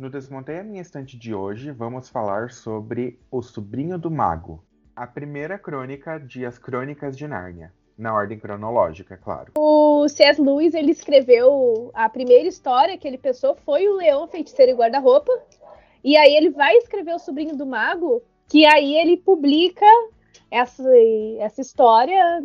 No Desmontei a Minha Estante de hoje, vamos falar sobre O Sobrinho do Mago, a primeira crônica de As Crônicas de Nárnia, na ordem cronológica, é claro. O C.S. Lewis, ele escreveu a primeira história que ele pensou foi o Leão, Feiticeiro e Guarda-Roupa, e aí ele vai escrever O Sobrinho do Mago, que aí ele publica essa, essa história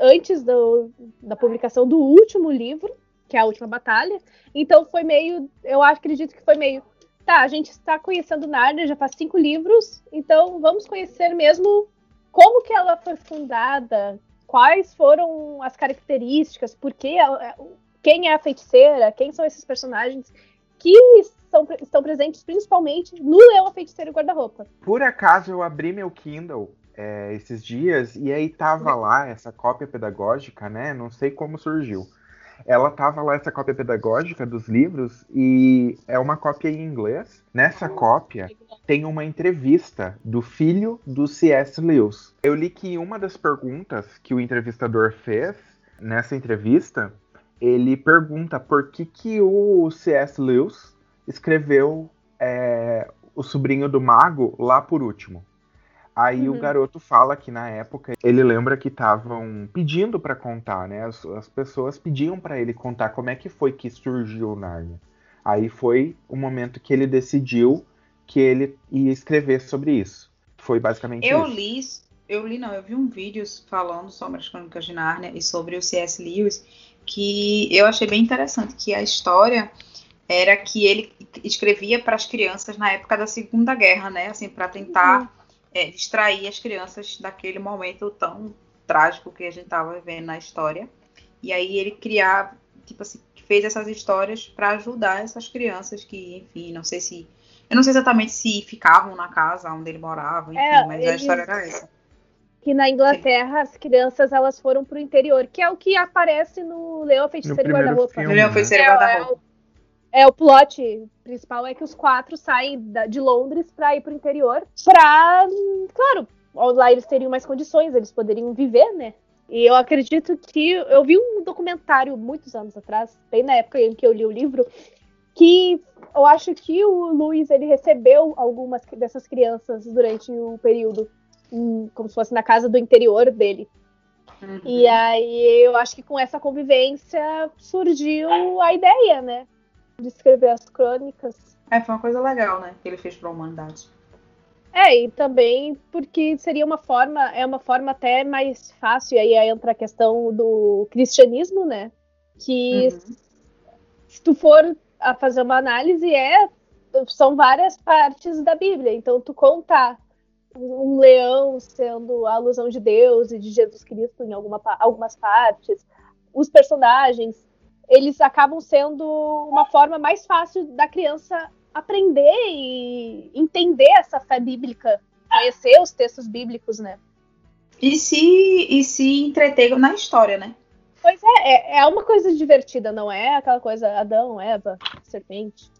antes do, da publicação do último livro, que é a última batalha. Então foi meio, eu acredito que foi meio, tá, a gente está conhecendo Narnia já faz cinco livros, então vamos conhecer mesmo como que ela foi fundada, quais foram as características, por que ela, quem é a feiticeira, quem são esses personagens que são, estão presentes principalmente no Leão, a Feiticeira e Guarda-Roupa. Por acaso eu abri meu Kindle é, esses dias e aí tava lá essa cópia pedagógica, né? Não sei como surgiu ela tava lá, essa cópia pedagógica dos livros, e é uma cópia em inglês. Nessa cópia tem uma entrevista do filho do C.S. Lewis. Eu li que uma das perguntas que o entrevistador fez nessa entrevista, ele pergunta por que, que o C.S. Lewis escreveu é, O Sobrinho do Mago lá por último. Aí uhum. o garoto fala que na época ele lembra que estavam pedindo para contar, né? As, as pessoas pediam para ele contar como é que foi que surgiu o Narnia. Aí foi o momento que ele decidiu que ele ia escrever sobre isso. Foi basicamente eu isso. li, eu li não, eu vi um vídeo falando sobre as Crônicas de Nárnia e sobre o C.S. Lewis que eu achei bem interessante que a história era que ele escrevia para as crianças na época da Segunda Guerra, né? Assim, para tentar uhum é, distrair as crianças daquele momento tão trágico que a gente estava vivendo na história. E aí ele criar, tipo assim, fez essas histórias para ajudar essas crianças que, enfim, não sei se. Eu não sei exatamente se ficavam na casa onde ele morava, enfim, é, mas a história era essa. Que na Inglaterra as crianças elas foram pro interior, que é o que aparece no Leão Feiticeiro Guarda-Roupa. Leão Feiticeiro e Guarda-Roupa. É, o plot principal é que os quatro saem da, de Londres para ir pro interior. Pra. Claro, lá eles teriam mais condições, eles poderiam viver, né? E eu acredito que. Eu vi um documentário muitos anos atrás, bem na época em que eu li o livro, que eu acho que o Luiz ele recebeu algumas dessas crianças durante o período, como se fosse na casa do interior dele. Uhum. E aí eu acho que com essa convivência surgiu a ideia, né? De escrever as crônicas. É, foi uma coisa legal, né? Que ele fez para a humanidade. É, e também porque seria uma forma, é uma forma até mais fácil, aí entra a questão do cristianismo, né? Que uhum. se tu for a fazer uma análise, é são várias partes da Bíblia. Então, tu contar um leão sendo a alusão de Deus e de Jesus Cristo em alguma, algumas partes, os personagens eles acabam sendo uma forma mais fácil da criança aprender e entender essa fé bíblica, conhecer os textos bíblicos, né? E se, e se entreter na história, né? Pois é, é, é uma coisa divertida, não é aquela coisa Adão, Eva, serpente.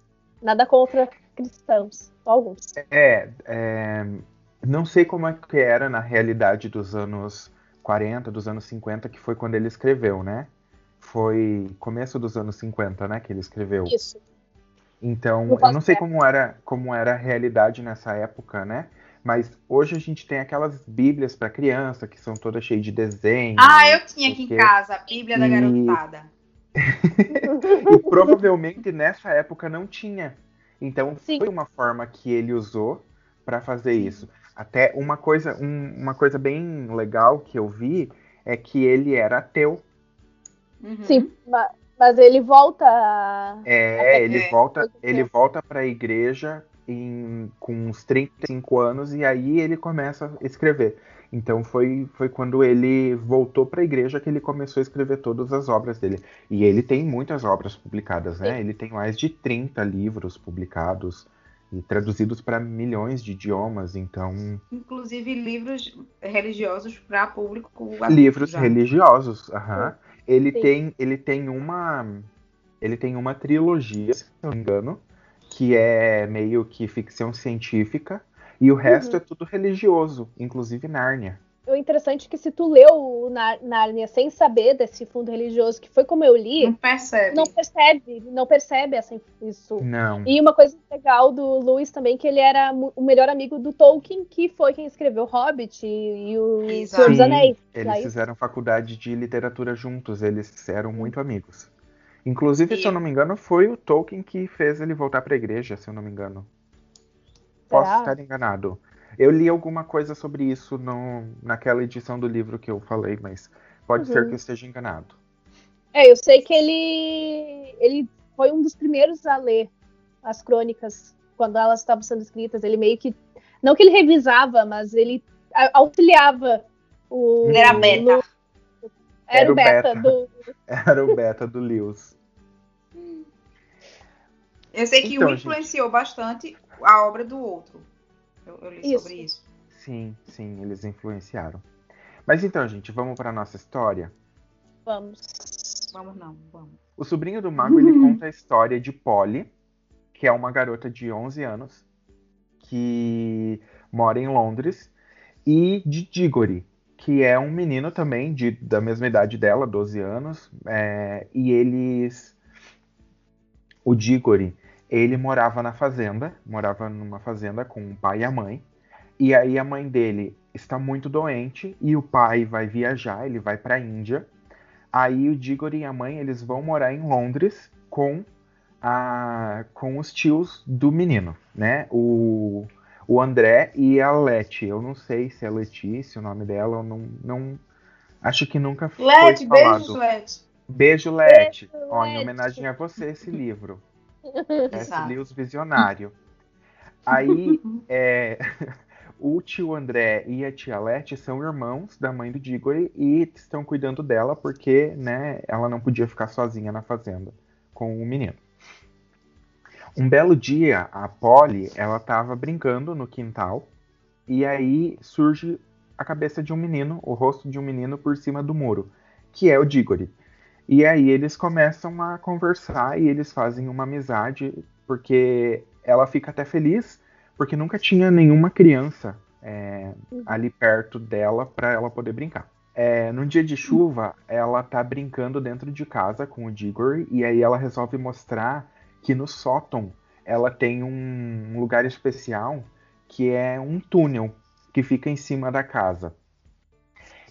Nada contra cristãos, alguns. É, é, não sei como é que era na realidade dos anos 40, dos anos 50, que foi quando ele escreveu, né? Foi começo dos anos 50, né, que ele escreveu. Isso. Então, eu não sei como era, como era a realidade nessa época, né? Mas hoje a gente tem aquelas bíblias para criança que são todas cheias de desenho. Ah, eu tinha aqui em casa a Bíblia e... da garotada. e provavelmente nessa época não tinha. Então Sim. foi uma forma que ele usou para fazer isso. Até uma coisa, um, uma coisa bem legal que eu vi é que ele era ateu. Uhum. Sim, mas ele volta. É, ele volta, ele volta para a igreja em, com uns 35 anos e aí ele começa a escrever. Então foi, foi quando ele voltou para a igreja que ele começou a escrever todas as obras dele. E ele tem muitas obras publicadas, né? Sim. Ele tem mais de 30 livros publicados e traduzidos para milhões de idiomas, então. Inclusive livros religiosos para público. Livros já. religiosos, aham. Uhum. Ele tem, ele tem uma, ele tem uma trilogia, se não me engano, que é meio que ficção científica e o resto uhum. é tudo religioso, inclusive Nárnia. O interessante é que se tu leu o Nárnia sem saber desse fundo religioso, que foi como eu li, não percebe, não percebe, não percebe essa, isso. Não. E uma coisa legal do Lewis também que ele era o melhor amigo do Tolkien, que foi quem escreveu Hobbit e, e o Exato. Senhor dos Anéis. Eles fizeram faculdade de literatura juntos, eles eram muito amigos. Inclusive, se eu não me engano, foi o Tolkien que fez ele voltar para a igreja, se eu não me engano. Posso Será? estar enganado. Eu li alguma coisa sobre isso no, naquela edição do livro que eu falei, mas pode uhum. ser que eu esteja enganado. É, eu sei que ele, ele foi um dos primeiros a ler as crônicas quando elas estavam sendo escritas. Ele meio que. Não que ele revisava, mas ele auxiliava o. Ele era beta. No, era, era, o beta, beta do. Era o beta do Lewis. Eu sei que então, um influenciou gente... bastante a obra do outro. Eu, eu li isso. sobre isso. Sim, sim, eles influenciaram. Mas então, gente, vamos para nossa história? Vamos. Vamos não, vamos. O sobrinho do mago, ele conta a história de Polly, que é uma garota de 11 anos, que mora em Londres, e de Diggory, que é um menino também de, da mesma idade dela, 12 anos, é, e eles... O Diggory, ele morava na fazenda, morava numa fazenda com o pai e a mãe. E aí a mãe dele está muito doente e o pai vai viajar, ele vai para a Índia. Aí o Diggory e a mãe eles vão morar em Londres com a com os tios do menino, né? O, o André e a Leti. Eu não sei se é Letícia o nome dela, eu não, não acho que nunca foi Leti, falado. Beijo, Leti. Beijo, Leti. Ó, em homenagem a você esse livro. S. os Visionário. Aí, é, o tio André e a tia Leti são irmãos da mãe do Diggory e estão cuidando dela porque, né, ela não podia ficar sozinha na fazenda com o menino. Um belo dia, a Polly, ela estava brincando no quintal e aí surge a cabeça de um menino, o rosto de um menino por cima do muro, que é o Diggory. E aí eles começam a conversar e eles fazem uma amizade, porque ela fica até feliz, porque nunca tinha nenhuma criança é, ali perto dela para ela poder brincar. É, num dia de chuva, ela tá brincando dentro de casa com o Diggory, e aí ela resolve mostrar que no sótão ela tem um lugar especial que é um túnel que fica em cima da casa.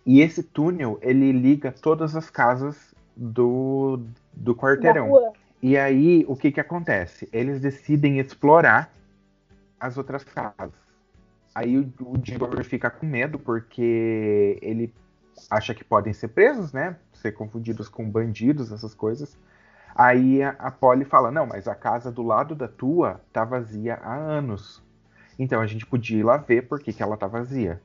E esse túnel ele liga todas as casas do, do quarteirão. E aí, o que que acontece? Eles decidem explorar as outras casas. Aí o, o fica com medo porque ele acha que podem ser presos, né? Ser confundidos com bandidos, essas coisas. Aí a, a Polly fala: Não, mas a casa do lado da tua tá vazia há anos. Então a gente podia ir lá ver por que, que ela tá vazia.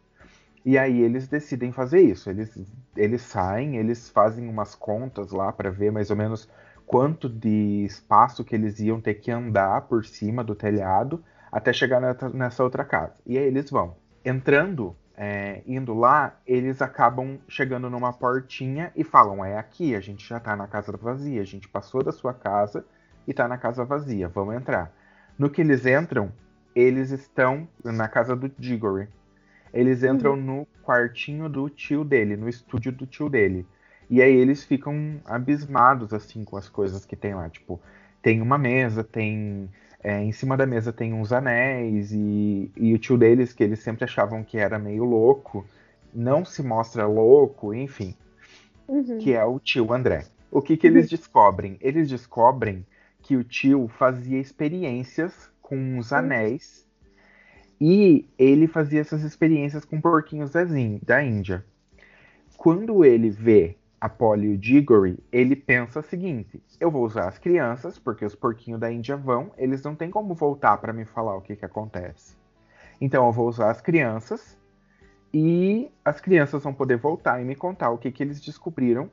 E aí eles decidem fazer isso. Eles, eles saem, eles fazem umas contas lá para ver mais ou menos quanto de espaço que eles iam ter que andar por cima do telhado até chegar nessa outra casa. E aí eles vão. Entrando, é, indo lá, eles acabam chegando numa portinha e falam: É aqui, a gente já tá na casa vazia, a gente passou da sua casa e tá na casa vazia, vamos entrar. No que eles entram, eles estão na casa do Diggory. Eles entram uhum. no quartinho do tio dele, no estúdio do tio dele. E aí eles ficam abismados, assim, com as coisas que tem lá. Tipo, tem uma mesa, tem. É, em cima da mesa tem uns anéis, e, e o tio deles, que eles sempre achavam que era meio louco, não se mostra louco, enfim. Uhum. Que é o tio André. O que, que eles uhum. descobrem? Eles descobrem que o tio fazia experiências com os uhum. anéis e ele fazia essas experiências com porquinhos da Índia. Quando ele vê a Polly Diggory, ele pensa o seguinte: eu vou usar as crianças, porque os porquinhos da Índia vão, eles não têm como voltar para me falar o que, que acontece. Então eu vou usar as crianças e as crianças vão poder voltar e me contar o que, que eles descobriram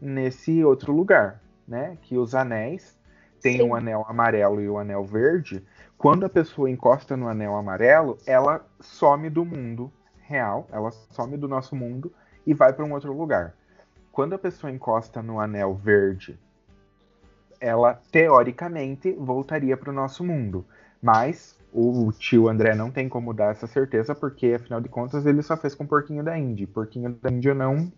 nesse outro lugar, né? Que os anéis tem o um anel amarelo e o um anel verde quando a pessoa encosta no anel amarelo, ela some do mundo real, ela some do nosso mundo e vai para um outro lugar. Quando a pessoa encosta no anel verde, ela teoricamente voltaria para o nosso mundo, mas o tio André não tem como dar essa certeza, porque afinal de contas ele só fez com o porquinho da Indy. Porquinho da Índia não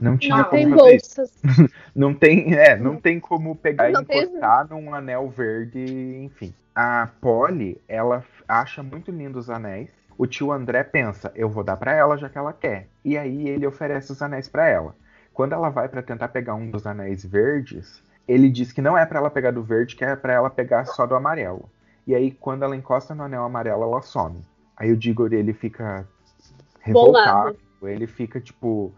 não tinha Não como tem bolsas. Não tem, é, não tem como pegar Não e tem- encostar num anel verde, enfim. A Polly, ela acha muito lindo os anéis. O tio André pensa, eu vou dar pra ela já que ela quer. E aí ele oferece os anéis pra ela. Quando ela vai pra tentar pegar um dos anéis verdes, ele diz que não é pra ela pegar do verde, que é pra ela pegar só do amarelo. E aí quando ela encosta no anel amarelo, ela some. Aí o Diggory ele fica revoltado, ele fica tipo,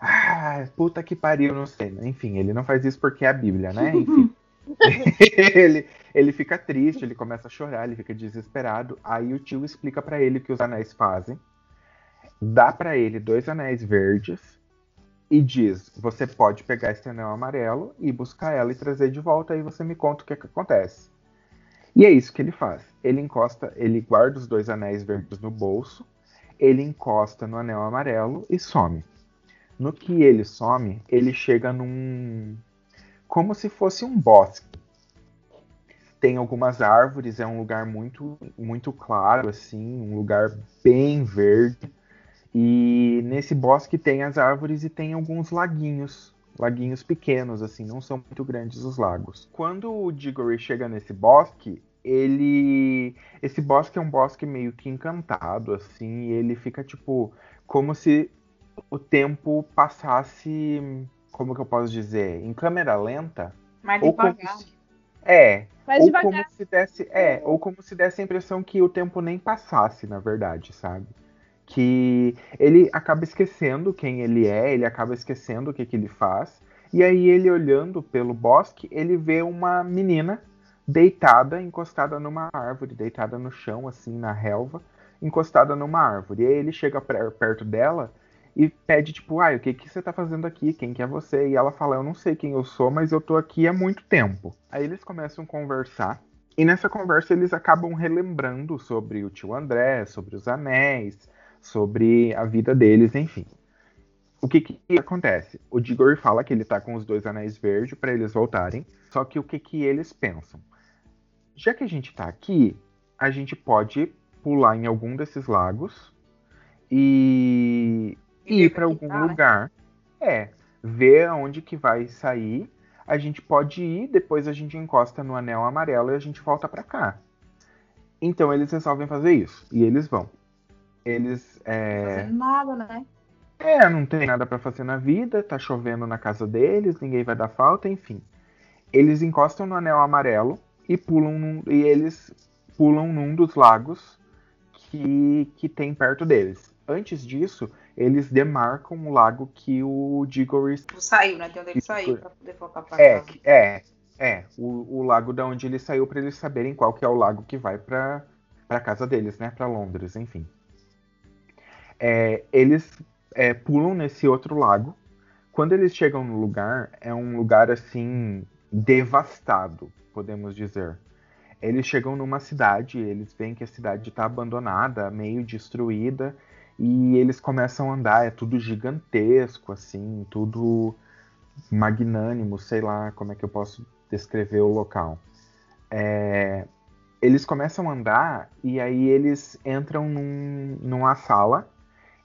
ah, puta que pariu, não sei. Enfim, ele não faz isso porque é a Bíblia, né? Enfim. ele, ele fica triste, ele começa a chorar, ele fica desesperado. Aí o tio explica pra ele o que os anéis fazem, dá pra ele dois anéis verdes e diz: Você pode pegar esse anel amarelo e buscar ela e trazer de volta, aí você me conta o que, que acontece. E é isso que ele faz. Ele encosta, ele guarda os dois anéis verdes no bolso, ele encosta no anel amarelo e some. No que ele some, ele chega num. como se fosse um bosque. Tem algumas árvores, é um lugar muito, muito claro, assim, um lugar bem verde. E nesse bosque tem as árvores e tem alguns laguinhos. Laguinhos pequenos, assim, não são muito grandes os lagos. Quando o Diggory chega nesse bosque, ele. Esse bosque é um bosque meio que encantado, assim, e ele fica tipo. como se o tempo passasse. Como que eu posso dizer? Em câmera lenta. Mais como devagar. se- É, Mais ou devagar. como se desse, é, ou como se desse a impressão que o tempo nem passasse, na verdade, sabe? Que ele acaba esquecendo quem ele é, ele acaba esquecendo o que, que ele faz, e aí ele olhando pelo bosque, ele vê uma menina deitada, encostada numa árvore, deitada no chão, assim, na relva, encostada numa árvore. E aí ele chega per- perto dela e pede, tipo, ai, o que, que você tá fazendo aqui? Quem que é você? E ela fala, eu não sei quem eu sou, mas eu tô aqui há muito tempo. Aí eles começam a conversar. E nessa conversa eles acabam relembrando sobre o tio André, sobre os anéis, sobre a vida deles, enfim. O que, que acontece? O Diggory fala que ele tá com os dois anéis verdes para eles voltarem. Só que o que, que eles pensam? Já que a gente tá aqui, a gente pode pular em algum desses lagos e E ir para algum tá, né? lugar. É, ver aonde que vai sair. A gente pode ir, depois a gente encosta no anel amarelo e a gente volta pra cá. Então eles resolvem fazer isso e eles vão. Eles é, Fazendo nada, né? é, não tem nada pra fazer na vida, tá chovendo na casa deles, ninguém vai dar falta, enfim. Eles encostam no anel amarelo e pulam num, e eles pulam num dos lagos que, que tem perto deles. Antes disso, eles demarcam o lago que o Diggory Saiu, né? De onde ele saiu pra poder voltar pra é, casa. é, é, o, o lago da onde ele saiu para eles saberem qual que é o lago que vai para para casa deles, né, para Londres, enfim. É, eles é, pulam nesse outro lago. Quando eles chegam no lugar, é um lugar assim devastado, podemos dizer. Eles chegam numa cidade, eles veem que a cidade está abandonada, meio destruída, e eles começam a andar. É tudo gigantesco, assim, tudo magnânimo, sei lá como é que eu posso descrever o local. É, eles começam a andar e aí eles entram num- numa sala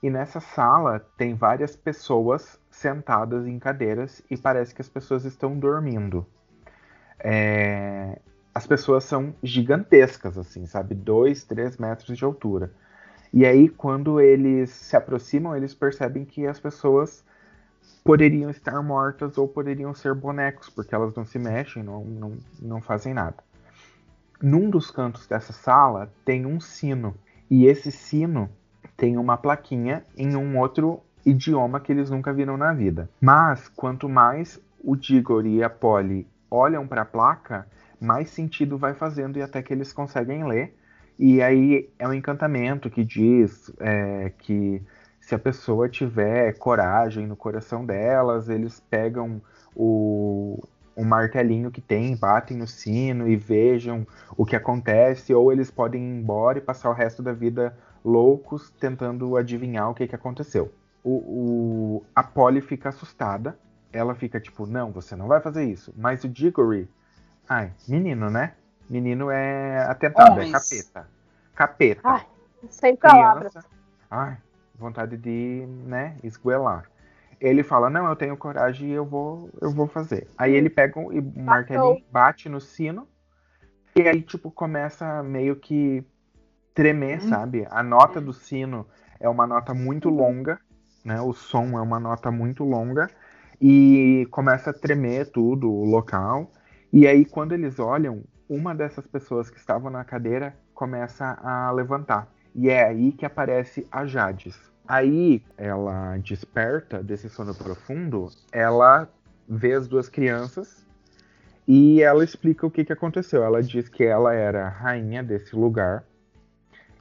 e nessa sala tem várias pessoas sentadas em cadeiras e parece que as pessoas estão dormindo. É, as pessoas são gigantescas, assim, sabe? Dois, três metros de altura. E aí, quando eles se aproximam, eles percebem que as pessoas poderiam estar mortas ou poderiam ser bonecos, porque elas não se mexem, não, não, não fazem nada. Num dos cantos dessa sala tem um sino, e esse sino tem uma plaquinha em um outro idioma que eles nunca viram na vida. Mas quanto mais o Diggory e a Polly olham para a placa, mais sentido vai fazendo e até que eles conseguem ler. E aí é um encantamento que diz é, que se a pessoa tiver coragem no coração delas, eles pegam o, martelinho que tem, batem no sino e vejam o que acontece, ou eles podem ir embora e passar o resto da vida loucos tentando adivinhar o que, que aconteceu. O, o, a Polly fica assustada, ela fica tipo, não, você não vai fazer isso. Mas o Diggory, ai, menino, né? Menino é atentado, Homens. é capeta. Capeta. Ai, sem palavras. criança. Ai, vontade de, né, esguelar. Ele fala, não, eu tenho coragem e eu vou, eu vou fazer. Aí ele pega um, e martelinho, bate no sino, e aí, tipo, começa meio que tremer, Hum. sabe? A nota do sino é uma nota muito longa, né? O som é uma nota muito longa, e começa a tremer tudo, o local. E aí, quando eles olham, uma dessas pessoas que estavam na cadeira começa a levantar. E é aí que aparece a Jades. Aí ela desperta desse sono profundo, ela vê as duas crianças e ela explica o que, que aconteceu. Ela diz que ela era rainha desse lugar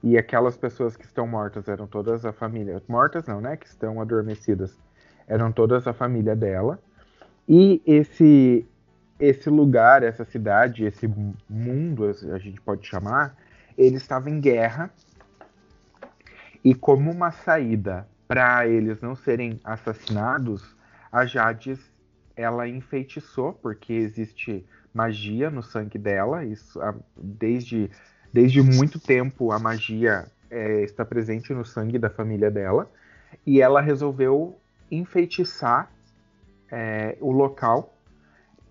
e aquelas pessoas que estão mortas eram todas a família. Mortas não, né? Que estão adormecidas. Eram todas a família dela. E esse esse lugar, essa cidade, esse mundo, a gente pode chamar, ele estava em guerra. E como uma saída para eles não serem assassinados, a Jades ela enfeitiçou, porque existe magia no sangue dela, isso desde, desde muito tempo a magia é, está presente no sangue da família dela, e ela resolveu enfeitiçar é, o local,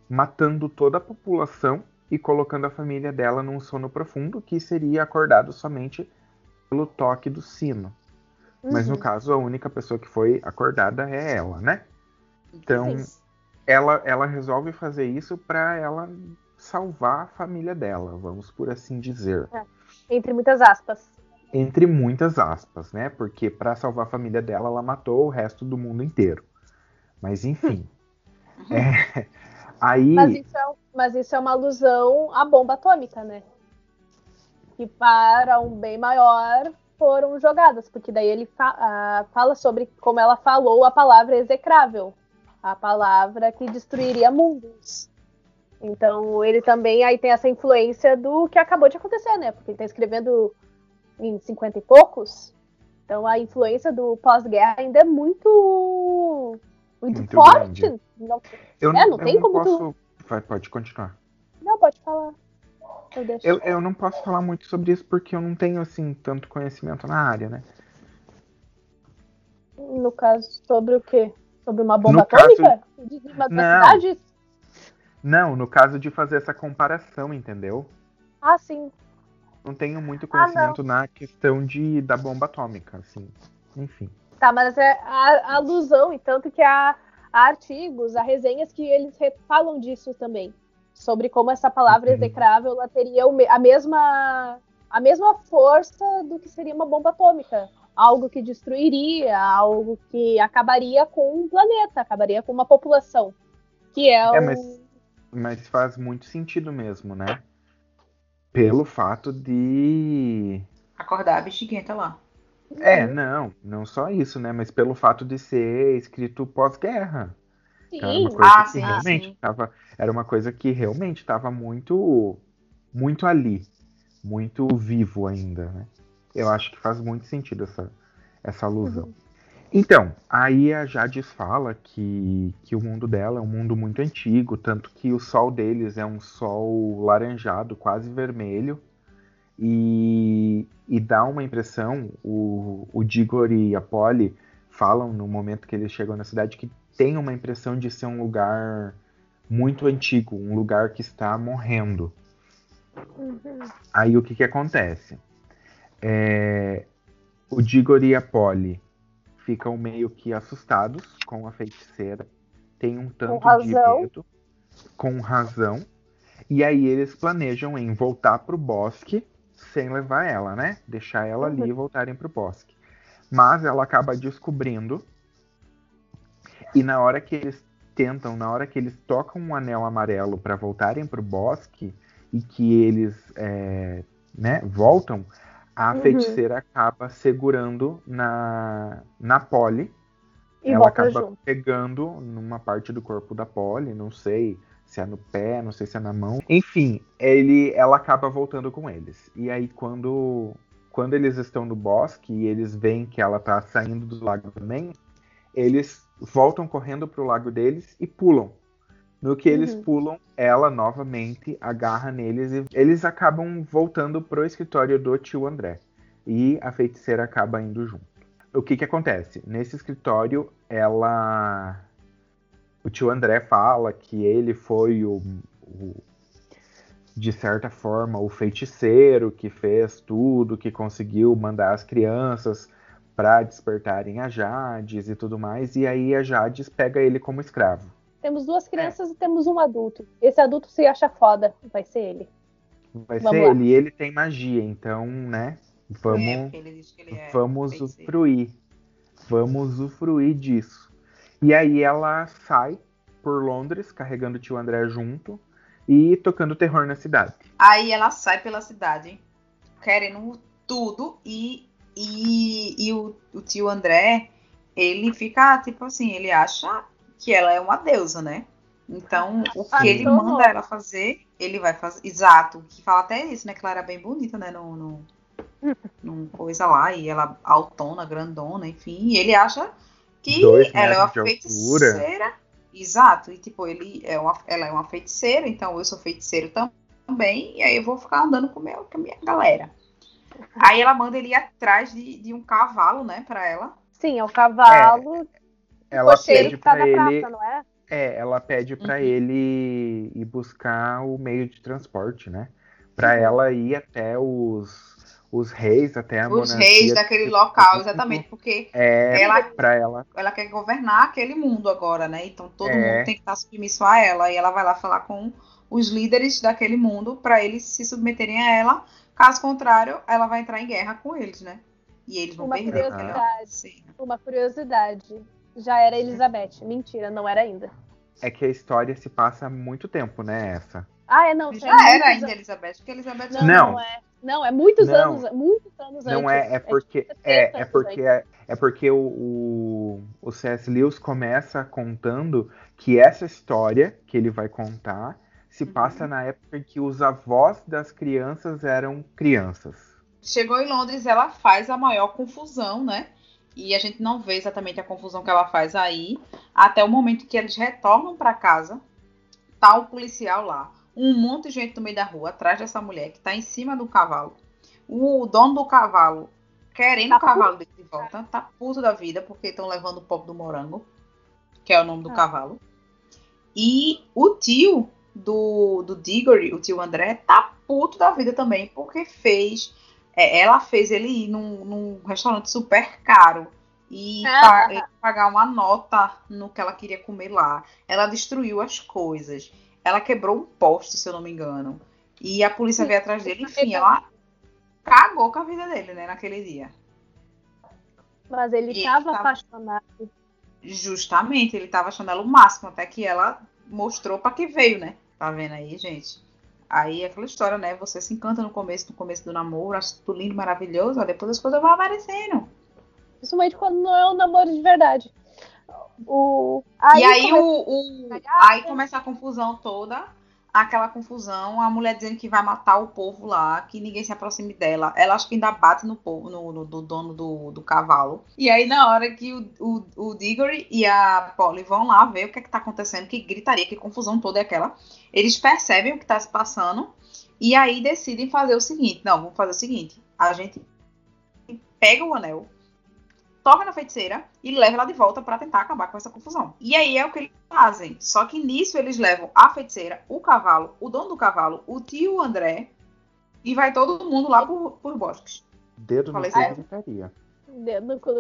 matando toda a população e colocando a família dela num sono profundo, que seria acordado somente pelo toque do sino. Mas no Uhum. caso, a única pessoa que foi acordada é ela, né? Então, ela, ela resolve fazer isso para ela salvar a família dela, vamos por assim dizer. Entre muitas aspas. Entre muitas aspas, né? Porque para salvar a família dela, ela matou o resto do mundo inteiro. Mas enfim. É, aí. Mas isso, é, mas isso é uma alusão à bomba atômica, né? Que para um bem maior foram jogadas, porque daí ele fa- fala sobre como ela falou a palavra execrável, a palavra que destruiria mundos. Então ele também aí tem essa influência do que acabou de acontecer, né? Porque ele está escrevendo em 50 e poucos. Então a influência do pós-guerra ainda é muito muito, Muito forte. grande. Não, eu é, não eu tem como tu- posso. Vai, pode continuar. não pode falar. Eu. Eu, eu não posso falar muito sobre isso porque eu não tenho, assim, tanto conhecimento na área, né? No caso, sobre o quê? Sobre uma bomba No caso- atômica? De uma Não. Não, no caso de fazer essa comparação, entendeu? Ah, sim. Não tenho muito Ah, não. conhecimento na questão de, da bomba atômica, assim. Enfim. Tá, mas é a, a alusão, e tanto que há, há artigos, há resenhas que eles falam disso também. Sobre como essa palavra Uhum. execrável ela teria a, mesma, a mesma força do que seria uma bomba atômica. Algo que destruiria, algo que acabaria com um planeta, acabaria com uma população. Que é, É, mas- Mas faz muito sentido mesmo, né? Pelo fato de. Acordar a bexiguenta lá. É, não, não só isso, né? Mas pelo fato de ser escrito pós-guerra. Sim, Era uma coisa Ah, que sim, realmente sim. tava. Era uma coisa que realmente estava muito. Muito ali. Muito vivo ainda, né? Eu acho que faz muito sentido essa, essa alusão. Então, aí a Jades fala que, que o mundo dela é um mundo muito antigo, tanto que o sol deles é um sol laranjado, quase vermelho, e, e dá uma impressão, o, o Digor e a Polly falam no momento que eles chegam na cidade que tem uma impressão de ser um lugar muito antigo, um lugar que está morrendo. Uhum. Aí o que que acontece? É, o Digor e a Polly ficam meio que assustados com a feiticeira, tem um tanto de medo, com razão, e aí eles planejam em voltar pro bosque sem levar ela, né? Deixar ela ali e voltarem pro bosque. Mas ela acaba descobrindo, e na hora que eles tentam, na hora que eles tocam um anel amarelo para voltarem pro bosque, e que eles é, né, voltam, a Uhum. feiticeira acaba segurando na, na Polly. E ela acaba junto. pegando numa parte do corpo da Polly, não sei se é no pé, não sei se é na mão. Enfim, ele, ela acaba voltando com eles. E aí quando, quando eles estão no bosque e eles veem que ela tá saindo do lago também, eles voltam correndo pro lago deles e pulam. No que eles Uhum. pulam, ela novamente agarra neles e eles acabam voltando pro escritório do tio André. E a feiticeira acaba indo junto. O que que acontece? Nesse escritório, ela. O tio André fala que ele foi o, o- de certa forma, o feiticeiro que fez tudo, que conseguiu mandar as crianças para despertarem a Jades e tudo mais. E aí a Jades pega ele como escravo. Temos duas crianças e temos um adulto. Esse adulto se acha foda, vai ser ele. Vai Vamos ser lá. ele e ele tem magia, então, né? É, Vamos, porque ele diz que ele é vamos feiticeiro. usufruir. Vamos usufruir disso. E aí ela sai por Londres, carregando o tio André junto e tocando terror na cidade. Aí ela sai pela cidade, querendo tudo, e, e, e o, o tio André, ele fica, tipo assim, ele acha que ela é uma deusa, né? Então, o que Ah, ele manda ela fazer, ele vai fazer. Exato, que fala até isso, né? Que ela era bem bonita, né? No, no, num coisa lá, e ela altona, grandona, enfim. E ele acha que Dois ela é uma de altura. feiticeira. Exato, e tipo, ele é uma, ela é uma feiticeira, então eu sou feiticeiro tam- também, e aí eu vou ficar andando com, meu, com a minha galera. Aí ela manda ele ir atrás de, de um cavalo, né, pra ela. Sim, é o cavalo Ela cocheiro pede tá pra ele. praça, não é? É, ela pede pra Uhum. ele ir buscar o meio de transporte, né? Pra Uhum. ela ir até os, os reis, até a Os monarquia. reis daquele local, exatamente, porque É, Ela- pra ela. ela quer governar aquele mundo agora, né? Então todo É. mundo tem que estar submisso a ela, e ela vai lá falar com os líderes daquele mundo pra eles se submeterem a ela. Caso contrário, ela vai entrar em guerra com eles, né? E eles vão Uma perder. curiosidade. Uma curiosidade. Já era Elizabeth. Mentira, não era ainda. É que a história se passa há muito tempo, né? Essa. Ah, é não. Já é era ainda an- Elizabeth, porque Elizabeth Não, Não. não é. Não, é muitos Não. anos, muitos anos Não antes. é, é porque é, 60 é anos porque é, é porque o, o, o C.S. Lewis começa contando que essa história que ele vai contar se Uhum. passa na época em que os avós das crianças eram crianças. chegou em Londres, ela faz a maior confusão, né? E a gente não vê exatamente a confusão que ela faz aí, até o momento que eles retornam para casa. Tá o policial lá, um monte de gente no meio da rua, atrás dessa mulher que tá em cima do cavalo. O dono do cavalo querendo Tá o cavalo dele de volta, tá puto da vida porque estão levando o pop do morango, que é o nome do Ah. cavalo. E o tio do, do Diggory, o tio André, tá puto da vida também, porque fez. é, ela fez ele ir num, num restaurante super caro e Ah. pa- e pagar uma nota no que ela queria comer lá. Ela destruiu as coisas. Ela quebrou um poste, se eu não me engano. E a polícia Sim, veio atrás dele. Enfim, ela cagou com a vida dele, né, naquele dia. Mas ele estava tava- apaixonado. Justamente, ele tava achando ela o máximo, até que ela mostrou pra que veio, né? Tá vendo aí, gente? Aí é aquela história, né? Você se encanta no começo, no começo do namoro, acha tudo lindo, maravilhoso, aí depois as coisas vão aparecendo. Principalmente quando não é um namoro de verdade. O... Aí e aí come- o, o- aí começa a confusão toda, aquela confusão, a mulher dizendo que vai matar o povo lá, que ninguém se aproxime dela. Ela acho que ainda bate no povo, no, no- do dono do, do cavalo. E aí na hora que o, o, o Diggory e a Polly vão lá ver o que é que tá acontecendo, que gritaria, que confusão toda é aquela. Eles percebem o que tá se passando e aí decidem fazer o seguinte, não, vamos fazer o seguinte, a gente pega o anel, toca na feiticeira e leva ela de volta pra tentar acabar com essa confusão. E aí é o que eles fazem. Só que nisso eles levam a feiticeira, o cavalo, o dono do cavalo, o tio André e vai todo mundo lá por, por bosques. Dedo no Falei cu certo? gritaria. Dedo no cu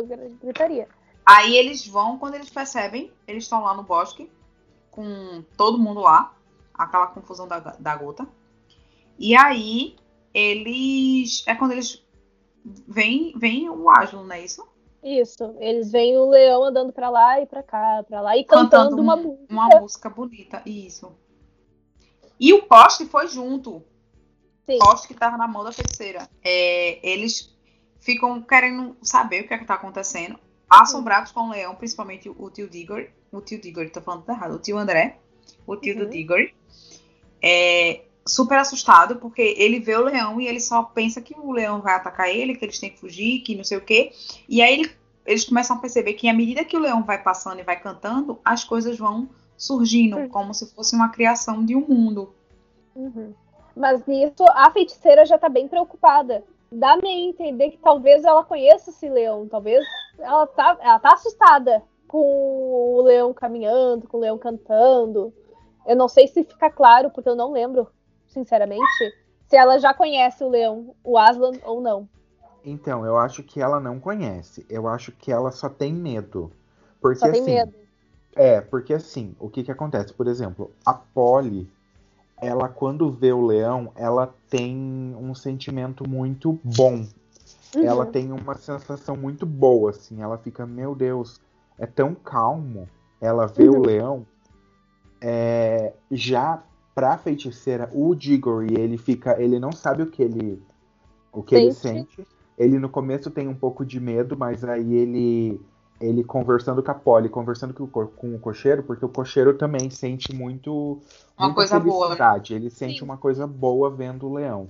gritaria. Aí eles vão, quando eles percebem, eles estão lá no bosque com todo mundo lá, aquela confusão da, da gota. E aí eles. É quando eles. Vem, vem o Aslan, não é isso? Isso. Eles veem o leão andando pra lá e pra cá, pra lá, e cantando, Cantando uma um- música. Uma música bonita, isso. E o poste foi junto. Sim. poste que tava na mão da feiticeira. É, eles ficam querendo saber o que é que tá acontecendo, assombrados com o leão, principalmente o tio Diggory. O tio Diggory, tô falando errado. O tio André, o tio do Uhum. Diggory. É, super assustado, porque ele vê o leão e ele só pensa que o leão vai atacar ele, que eles têm que fugir, que não sei o quê. E aí ele- eles começam a perceber que à medida que o leão vai passando e vai cantando, as coisas vão surgindo, Uhum. como se fosse uma criação de um mundo. Uhum. Mas nisso a feiticeira já tá bem preocupada. Dá-me a entender que talvez ela conheça esse leão. Talvez ela tá, ela tá assustada com o leão caminhando, com o leão cantando. Eu não sei se fica claro, porque eu não lembro, sinceramente, se ela já conhece o leão, o Aslan ou não. Então, eu acho que ela não conhece. Eu acho que ela só tem medo. Porque Só tem assim, medo. É, porque assim, o que que acontece? Por exemplo, a Polly, ela quando vê o leão, ela tem um sentimento muito bom. Uhum. Ela tem uma sensação muito boa, assim. Ela fica, meu Deus, é tão calmo. Ela vê Uhum. o leão. É, já pra feiticeira, o Diggory, ele fica, ele não sabe o que ele, o que ele Sente. sente. Ele no começo tem um pouco de medo, mas aí ele ele conversando com a Polly, conversando com o, co- com o cocheiro, porque o cocheiro também sente muito Uma coisa boa, né? felicidade. Ele sente Sim. uma coisa boa vendo o leão.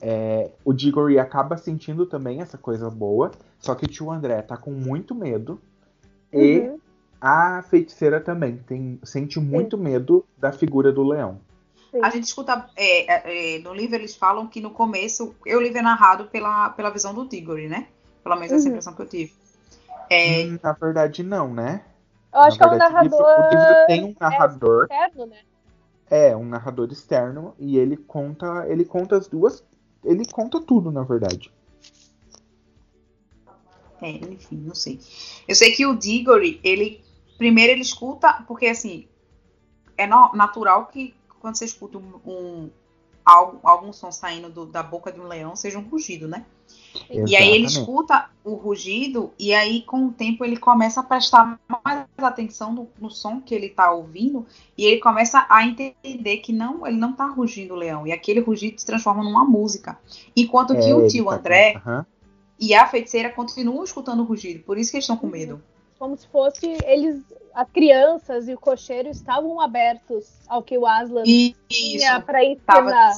É, o Diggory acaba sentindo também essa coisa boa, só que o tio André tá com muito medo e Uhum. a feiticeira também tem, sente muito medo da figura do leão. Sim. A gente escuta, é, é, é, no livro eles falam que no começo, eu livro é narrado pela, pela visão do Diggory, né? Pelo menos essa Uhum. impressão que eu tive. É, Hum, Na verdade, não, né? Eu acho que é um verdade, o livro- narrador O livro tem um narrador, externo, né? é, um narrador externo, e ele conta, ele conta as duas, ele conta tudo, na verdade. É, enfim, não sei. Eu sei que o Diggory, ele primeiro ele escuta, porque assim, é no- natural que quando você escuta um, um- algum, algum som saindo do- da boca de um leão, seja um rugido, né? E aí ele Exatamente. escuta o rugido e aí com o tempo ele começa a prestar mais atenção no, no som que ele tá ouvindo e ele começa a entender que não, ele não tá rugindo o leão e aquele rugido se transforma numa música. Enquanto que É, o tio tá André Aham. e a feiticeira continuam escutando o rugido, por isso que eles estão com medo. Como se fosse eles, as crianças e o cocheiro estavam abertos ao que o Aslan E tinha isso para ensinar.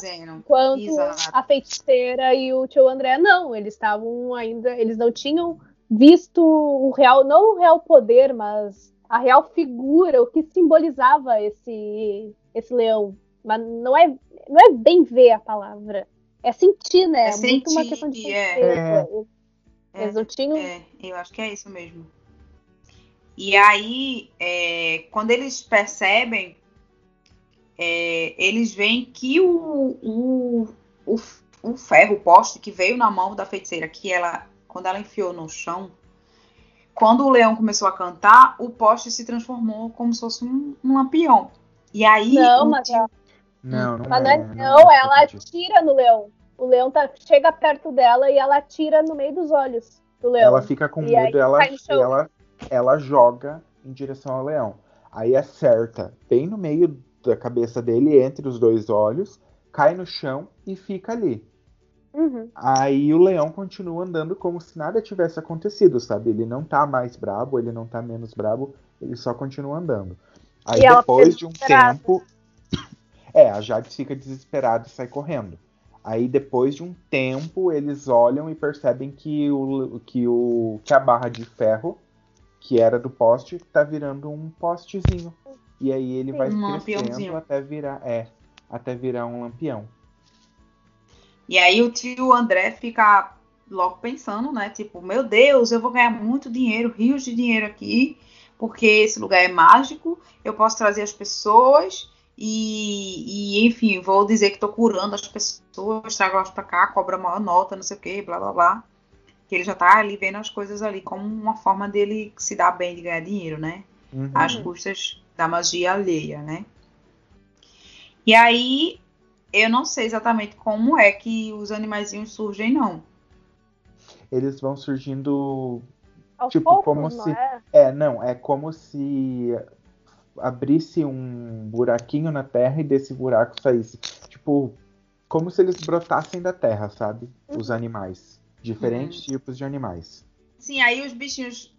Exato. a feiticeira e o tio André não, eles estavam ainda, eles não tinham visto o real, não o real poder, mas a real figura, o que simbolizava esse esse leão. Mas não é não é bem ver a palavra, é sentir, né? É muito uma sentir, questão de sentir. é. Eles- Eles não tinham É, eu acho que é isso mesmo. E aí, é, quando eles percebem, é, eles veem que o, o, o, o ferro, o poste que veio na mão da feiticeira, que ela, quando ela enfiou no chão, quando o leão começou a cantar, o poste se transformou como se fosse um, um lampião. E aí, Não, o mas ela- Não, não Mas não, é. é- não não, é ela atira no leão. O leão tá, chega perto dela e ela atira no meio dos olhos do leão. Ela fica com E medo, ela, cai no chão. ela, ela joga em direção ao leão. Aí acerta bem no meio da cabeça dele, entre os dois olhos, cai no chão e fica ali. Uhum. Aí o leão continua andando como se nada tivesse acontecido, sabe? Ele não tá mais brabo, ele não tá menos brabo, ele só continua andando. Aí E depois de um tempo. É, a Jade fica desesperada e sai correndo. Aí depois de um tempo, eles olham e percebem que, o, que, o, que a barra de ferro, que era do poste, tá virando um postezinho. E aí ele vai Um crescendo até virar. É, até virar um lampião. E aí o tio André fica logo pensando, né? Tipo, meu Deus, eu vou ganhar muito dinheiro, rios de dinheiro aqui, porque esse lugar é mágico, eu posso trazer as pessoas e, e, enfim, vou dizer que tô curando as pessoas, trago elas pra cá, cobra maior nota, não sei o que, blá blá blá. Que ele já tá ali vendo as coisas ali como uma forma dele se dar bem de ganhar dinheiro, né? Uhum. às custas da magia alheia, né? E aí, eu não sei exatamente como é que os animaizinhos surgem, não. Eles vão surgindo Aos Tipo, poucos, como não se- é? É, não, é como se abrisse um buraquinho na terra e desse buraco saísse. Tipo, como se eles brotassem da terra, sabe? Os animais. Diferentes tipos de animais. Sim, aí os bichinhos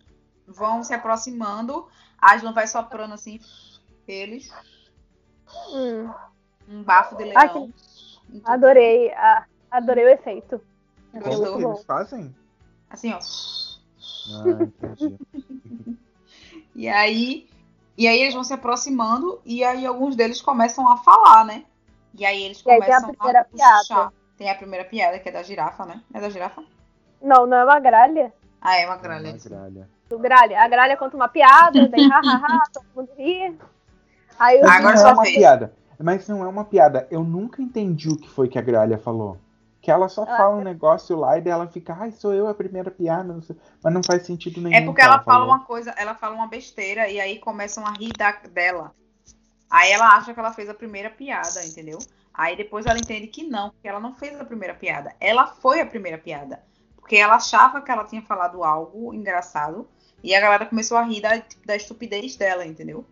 vão se aproximando, a Aslan vai soprando assim, eles, Hum, um bafo de Ah, leão. adorei, a- adorei o efeito. Gostou? Como que eles fazem? Assim, ó. Ah, entendi. E aí, E aí eles vão se aproximando e aí alguns deles começam a falar, né? E aí eles E aí começam tem a primeira a puxar. piada. Tem a primeira piada, que é da girafa, né? É da girafa? Não, não é uma gralha. Ah, é uma Uma gralha. gralha. Do gralha. A gralha conta uma piada, daí hahaha, todo mundo ri. Aí os Mas Agora não é uma vez. piada. Mas não é uma piada. Eu nunca entendi o que foi que a gralha falou. Que ela só Ela- fala um negócio lá e daí ela fica, ai, sou eu a primeira piada, não sei. Mas não faz sentido nenhum. É porque que ela fala falou. uma coisa, ela fala uma besteira e aí começam a rir da- dela. Aí ela acha que ela fez a primeira piada, entendeu? Aí depois ela entende que não, que ela não fez a primeira piada. Ela foi a primeira piada. Porque ela achava que ela tinha falado algo engraçado e a galera começou a rir da, da estupidez dela, entendeu?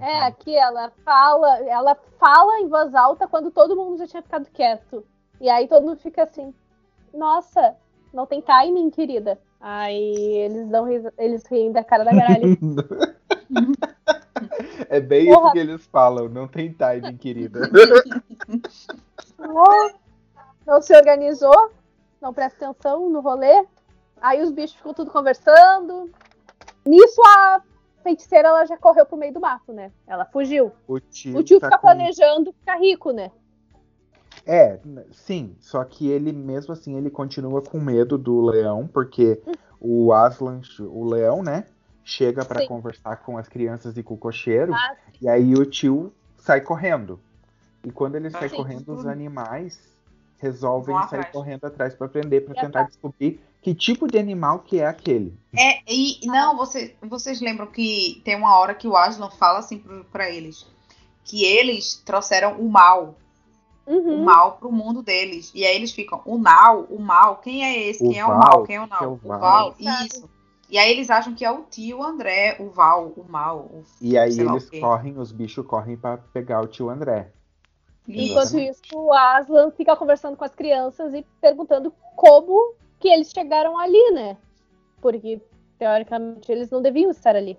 É, aqui ela fala, ela fala em voz alta quando todo mundo já tinha ficado quieto. E aí todo mundo fica assim, nossa, não tem timing, querida. Aí eles dão eles riem da cara da gralha. É bem Porra. isso que eles falam, não tem timing, querida. Não se organizou, não presta atenção no rolê. Aí os bichos ficam tudo conversando. Nisso a feiticeira ela já correu pro meio do mato, né? Ela fugiu. O tio, O tio tá fica com- planejando ficar rico, né? É, sim, só que ele mesmo assim ele continua com medo do leão, porque o Aslan, o leão, né, chega pra Sim. conversar com as crianças e com o cocheiro, Ah, e aí o tio sai correndo. E quando ele sai sim, correndo, os tudo. animais resolvem Vão sair atrás. correndo atrás pra prender, pra E tentar descobrir que tipo de animal que é aquele. É, e não, você, vocês lembram que tem uma hora que o Aslan fala assim pra eles que eles trouxeram o mal, o uhum. mal pro mundo deles. E aí eles ficam, o mal, o mal, quem é esse? O quem é o Val, mal? Quem é o que é mal? o o Val. Val, isso. E aí eles acham que é o tio André, o Val, o mal. O, E aí eles o correm, os bichos correm pra pegar o tio André. Enquanto Exatamente. isso, o Aslan fica conversando com as crianças e perguntando como que eles chegaram ali, né? Porque, teoricamente, eles não deviam estar ali.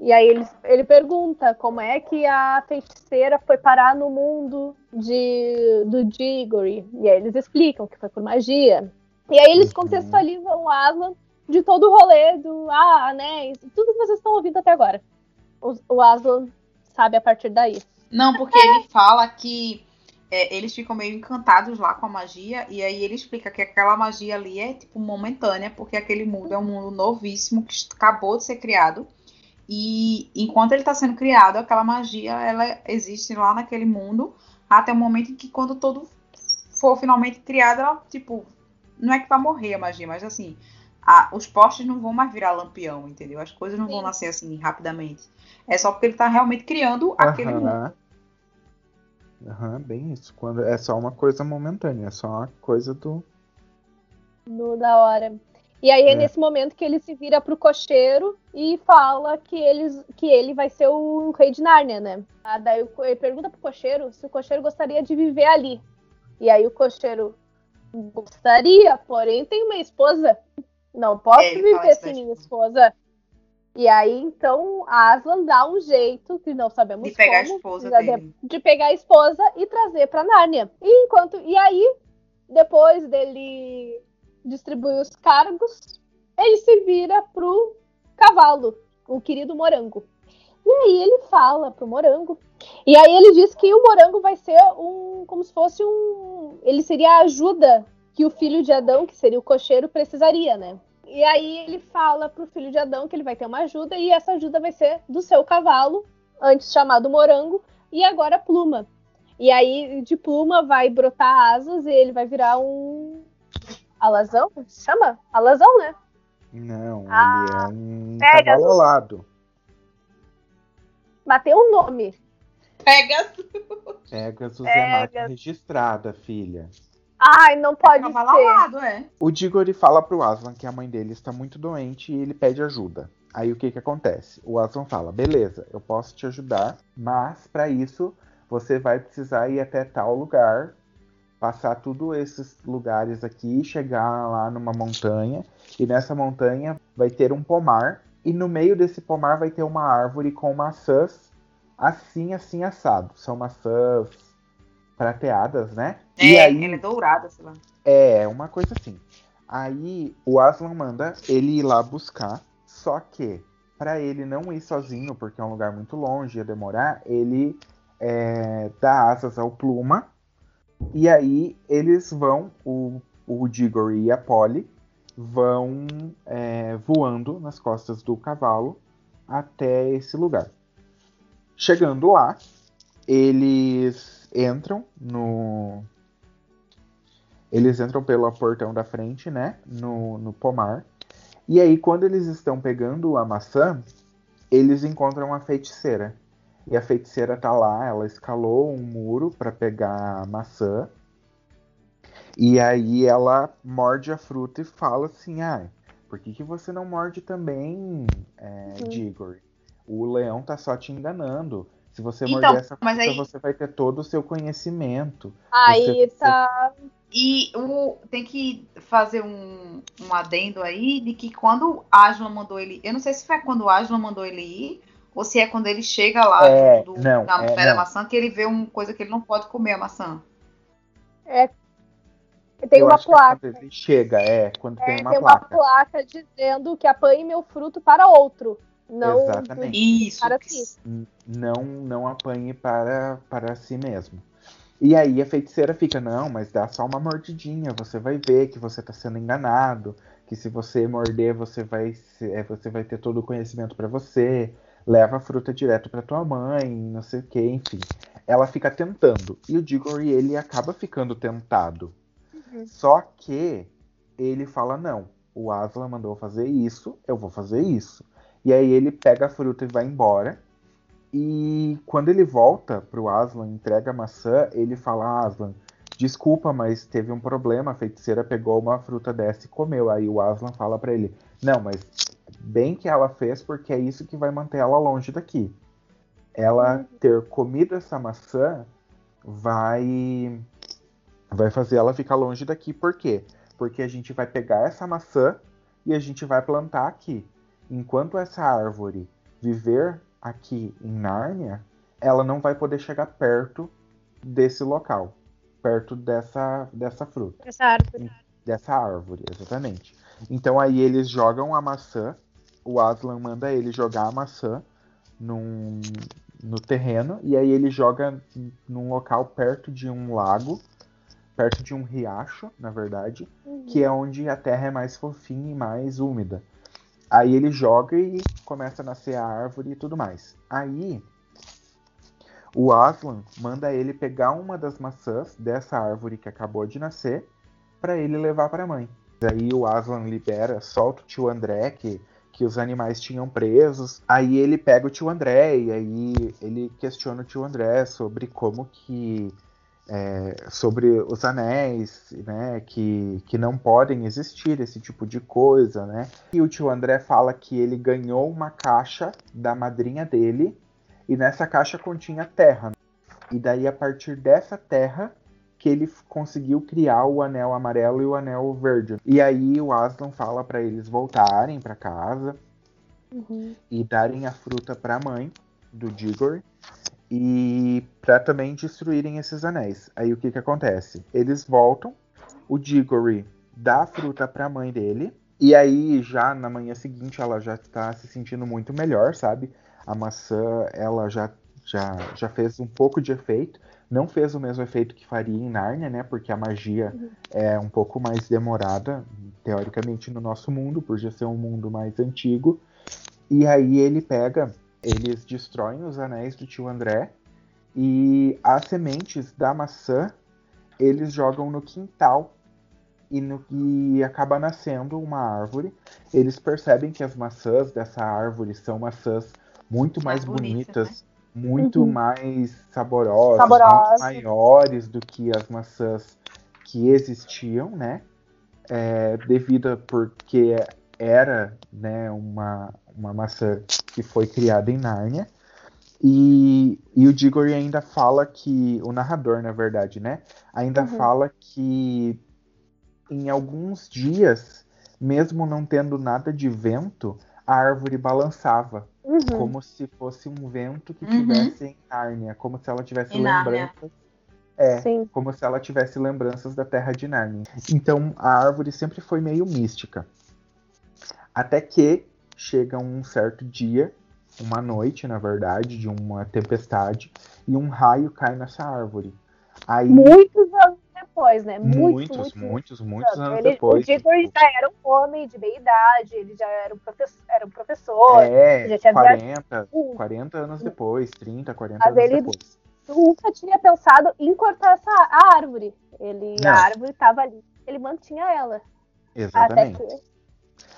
E aí ele, ele pergunta como é que a feiticeira foi parar no mundo de, do Digory. E aí eles explicam que foi por magia. E aí eles Uhum. contextualizam o Aslan de todo o rolê do ah, anéis, tudo que vocês estão ouvindo até agora. O, o Aslan sabe a partir daí. Não, porque ele fala que é, eles ficam meio encantados lá com a magia, e aí ele explica que aquela magia ali é tipo momentânea, porque aquele mundo é um mundo novíssimo que acabou de ser criado. E enquanto ele está sendo criado, aquela magia ela existe lá naquele mundo até o momento em que quando todo for finalmente criado, ela, tipo, não é que vai morrer a magia, mas assim, a- os postes não vão mais virar lampião, entendeu? As coisas não vão Sim. nascer assim rapidamente. É só porque ele tá realmente criando aquele mundo. Aham. Aham, bem isso. Quando é só uma coisa momentânea, é só uma coisa do. No da hora. E aí é, É. nesse momento que ele se vira pro cocheiro e fala que, eles, que ele vai ser o rei de Nárnia, né? Ah, daí ele pergunta pro cocheiro se o cocheiro gostaria de viver ali. E aí o cocheiro gostaria, porém tem uma esposa. Não posso É, viver sem minha esposa. E aí, então, Aslan dá um jeito, que não sabemos De pegar a como, esposa já dele. de pegar a esposa e trazer pra Nárnia. E enquanto e aí, depois dele distribuir os cargos, ele se vira pro cavalo, o querido Morango. E aí ele fala pro Morango. E aí ele diz que o Morango vai ser um como se fosse um, ele seria a ajuda que o filho de Adão, que seria o cocheiro, precisaria, né? E aí ele fala pro filho de Adão que ele vai ter uma ajuda e essa ajuda vai ser do seu cavalo, antes chamado Morango, e agora Pluma. E aí de Pluma vai brotar asas e ele vai virar um alazão, chama? Alazão, né? Não, Ah, ele é um Pegasus. cavalo alado. Mas tem um nome. Pega Pegasus é marca Pegasus. registrada, filha. Ai, não pode ser. alado, é. O Diggory fala pro Aslan que a mãe dele está muito doente e ele pede ajuda. Aí o que que acontece? O Aslan fala: "Beleza, eu posso te ajudar, mas para isso você vai precisar ir até tal lugar, passar todos esses lugares aqui, chegar lá numa montanha e nessa montanha vai ter um pomar e no meio desse pomar vai ter uma árvore com maçãs assim assim assado. São maçãs prateadas, né? É, e aí ela é dourada, sei lá. é, uma coisa assim. Aí o Aslan manda ele ir lá buscar, só que para ele não ir sozinho, porque é um lugar muito longe, ia demorar, ele é, dá asas ao Pluma. E aí eles vão, o, o Digory e a Polly, vão é, voando nas costas do cavalo até esse lugar. Chegando lá, eles entram no. Eles entram pelo portão da frente, né? No, no pomar. E aí, quando eles estão pegando a maçã, eles encontram a feiticeira. E a feiticeira tá lá, ela escalou um muro para pegar a maçã. E aí ela morde a fruta e fala assim: ah, por que, que você não morde também, é, Diggory? O leão tá só te enganando. Se você então, morder essa fruta, aí... você vai ter todo o seu conhecimento. Aí você, tá. E o, tem que fazer um, um adendo aí de que quando Aslan mandou ele. Eu não sei se foi quando Aslan mandou ele ir, ou se é quando ele chega lá é, do, não, na é, pé da maçã que ele vê uma coisa que ele não pode comer a maçã. É. Tem Eu uma é placa. É ele chega, é, quando é, tem uma tem placa. Tem uma placa dizendo que apanhe meu fruto para outro. Não Exatamente. Isso. Para si. Não, não apanhe para, para si mesmo. E aí a feiticeira fica, não, mas dá só uma mordidinha, você vai ver que você está sendo enganado, que se você morder, você vai, é, você vai ter todo o conhecimento para você, leva a fruta direto para tua mãe, não sei o que, enfim. Ela fica tentando. E o Digory, ele acaba ficando tentado. Uhum. Só que ele fala, não, o Aslan mandou fazer isso, eu vou fazer isso. E aí ele pega a fruta e vai embora. E quando ele volta pro Aslan, entrega a maçã, ele fala: Aslan, desculpa, mas teve um problema. A feiticeira pegou uma fruta dessa e comeu. Aí o Aslan fala para ele: Não, mas bem que ela fez, porque é isso que vai manter ela longe daqui. Ela uhum. ter comido essa maçã vai vai fazer ela ficar longe daqui. Por quê? Porque a gente vai pegar essa maçã e a gente vai plantar aqui enquanto essa árvore viver aqui em Nárnia, ela não vai poder chegar perto desse local, perto dessa, dessa fruta. Dessa árvore. Dessa árvore, exatamente. Então aí eles jogam a maçã, o Aslan manda ele jogar a maçã num, no terreno, e aí ele joga num local perto de um lago, perto de um riacho, na verdade, uhum. que é onde a terra é mais fofinha e mais úmida. Aí ele joga e começa a nascer a árvore e tudo mais. Aí o Aslan manda ele pegar uma das maçãs dessa árvore que acabou de nascer para ele levar para a mãe. Aí o Aslan libera, solta o tio André que que os animais tinham presos. Aí ele pega o tio André e aí ele questiona o tio André sobre como que é, sobre os anéis, né, que, que não podem existir esse tipo de coisa, né? E o tio André fala que ele ganhou uma caixa da madrinha dele e nessa caixa continha terra. E daí a partir dessa terra que ele conseguiu criar o anel amarelo e o anel verde. E aí o Aslan fala para eles voltarem para casa uhum. e darem a fruta para a mãe do Digor e para também destruírem esses anéis. Aí o que que acontece? Eles voltam, o Digory dá a fruta para a mãe dele, e aí já na manhã seguinte ela já está se sentindo muito melhor, sabe? A maçã ela já já já fez um pouco de efeito, não fez o mesmo efeito que faria em Nárnia, né? Porque a magia é um pouco mais demorada, teoricamente, no nosso mundo, por já ser um mundo mais antigo. E aí ele pega eles destroem os anéis do tio André e as sementes da maçã eles jogam no quintal e, no, e acaba nascendo uma árvore. Eles percebem que as maçãs dessa árvore são maçãs muito mais, mais bonitas, né? muito uhum. mais saborosas, Saborosa. muito maiores do que as maçãs que existiam, né? É, devido porque era né, uma, uma maçã que foi criada em Nárnia. E, e o Digory ainda fala que. O narrador, na verdade, né? Ainda uhum. fala que em alguns dias, mesmo não tendo nada de vento, a árvore balançava. Uhum. Como se fosse um vento que tivesse uhum. em Nárnia. Como se ela tivesse em lembranças. É, Sim. como se ela tivesse lembranças da terra de Nárnia. Então a árvore sempre foi meio mística. Até que chega um certo dia, uma noite, na verdade, de uma tempestade, e um raio cai nessa árvore. Aí, Muitos anos depois, né? muitos, Muitos, muitos, muitos, anos Ele- depois. O Diggory tipo, já era um homem de meia idade, ele já era um, professor, era um professor. é, já tinha 40, Uh, 40 anos depois, 30, 40 Mas anos ele- depois. nunca tinha pensado em cortar essa a árvore. Ele, Não. a árvore estava ali, ele mantinha ela. Até Exatamente. que